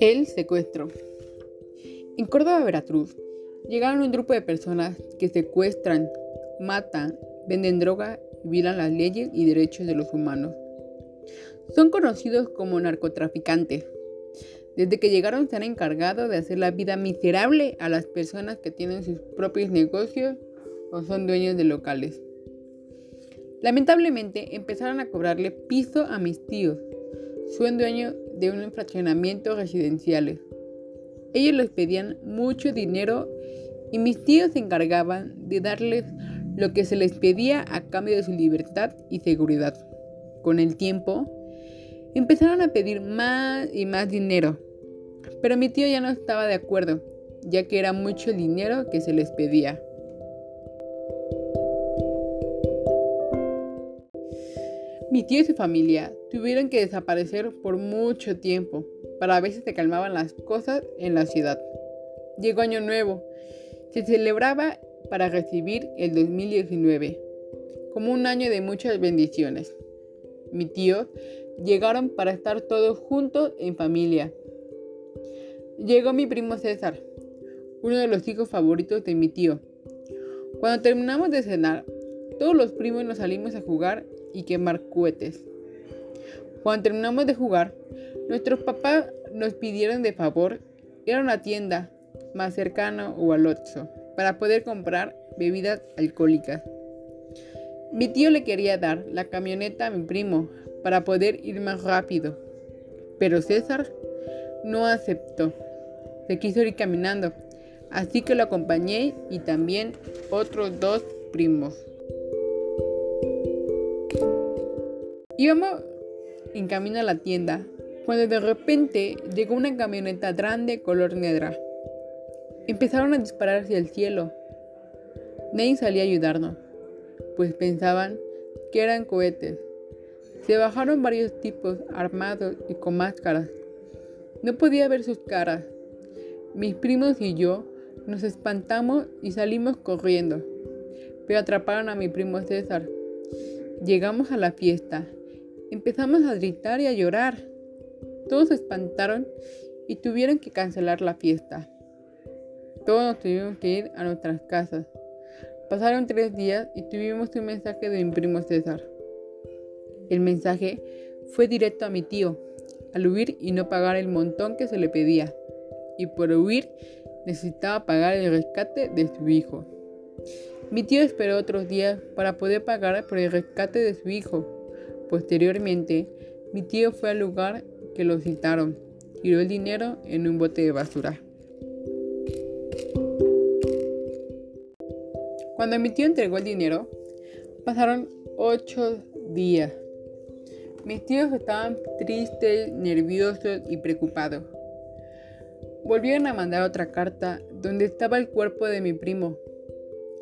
El secuestro. En Córdoba, Veracruz, llegaron un grupo de personas que secuestran, matan, venden droga y violan las leyes y derechos de los humanos. Son conocidos como narcotraficantes. Desde que llegaron se han encargado de hacer la vida miserable a las personas que tienen sus propios negocios o son dueños de locales. Lamentablemente empezaron a cobrarle piso a mis tíos. Son dueños de un fraccionamiento residenciales. Ellos les pedían mucho dinero y mis tíos se encargaban de darles lo que se les pedía a cambio de su libertad y seguridad. Con el tiempo, empezaron a pedir más y más dinero, pero mi tío ya no estaba de acuerdo, ya que era mucho dinero que se les pedía. Mi tío y su familia tuvieron que desaparecer por mucho tiempo para ver si se calmaban las cosas en la ciudad. Llegó Año Nuevo. Se celebraba para recibir el 2019 como un año de muchas bendiciones. Mi tío llegaron para estar todos juntos en familia. Llegó mi primo César, uno de los hijos favoritos de mi tío. Cuando terminamos de cenar, todos los primos nos salimos a jugar y quemar cohetes. Cuando terminamos de jugar, nuestros papás nos pidieron de favor ir a una tienda más cercana o al Oxxo para poder comprar bebidas alcohólicas. Mi tío le quería dar la camioneta a mi primo para poder ir más rápido, pero César no aceptó. Se quiso ir caminando, así que lo acompañé y también otros dos primos. Íbamos en camino a la tienda cuando de repente llegó una camioneta grande color negra. Empezaron a disparar hacia el cielo. Nadie salía a ayudarnos, pues pensaban que eran cohetes. Se bajaron varios tipos armados y con máscaras. No podía ver sus caras. Mis primos y yo nos espantamos y salimos corriendo, pero atraparon a mi primo César. Llegamos a la fiesta Empezamos a gritar y a llorar. Todos se espantaron y tuvieron que cancelar la fiesta. Todos tuvimos que ir a nuestras casas. Pasaron tres días y tuvimos un mensaje de mi primo César. El mensaje fue directo a mi tío, al huir y no pagar el montón que se le pedía. Y por huir necesitaba pagar el rescate de su hijo. Mi tío esperó otros días para poder pagar por el rescate de su hijo, Posteriormente, mi tío fue al lugar que lo citaron, tiró el dinero en un bote de basura. Cuando mi tío entregó el dinero, pasaron ocho días. Mis tíos estaban tristes, nerviosos y preocupados. Volvieron a mandar otra carta donde estaba el cuerpo de mi primo.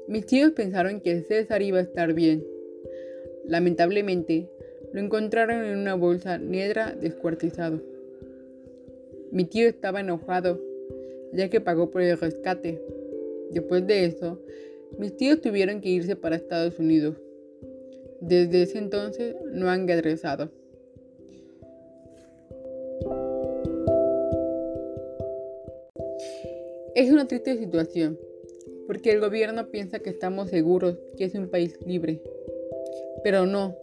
Mis tíos pensaron que César iba a estar bien. Lamentablemente, lo encontraron en una bolsa negra descuartizado. Mi tío estaba enojado, ya que pagó por el rescate. Después de eso, mis tíos tuvieron que irse para Estados Unidos. Desde ese entonces no han regresado. Es una triste situación, porque el gobierno piensa que estamos seguros, que es un país libre. Pero no,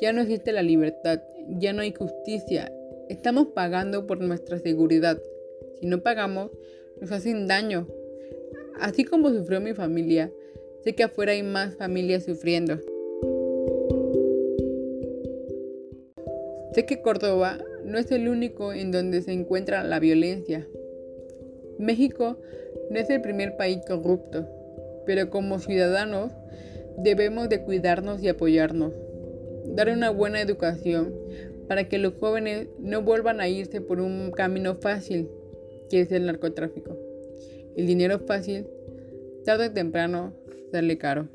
ya no existe la libertad, ya no hay justicia. Estamos pagando por nuestra seguridad. Si no pagamos, nos hacen daño. Así como sufrió mi familia, sé que afuera hay más familias sufriendo. Sé que Córdoba no es el único en donde se encuentra la violencia. México no es el primer país corrupto, pero como ciudadanos debemos de cuidarnos y apoyarnos dar una buena educación para que los jóvenes no vuelvan a irse por un camino fácil, que es el narcotráfico. El dinero fácil, tarde o temprano, sale caro.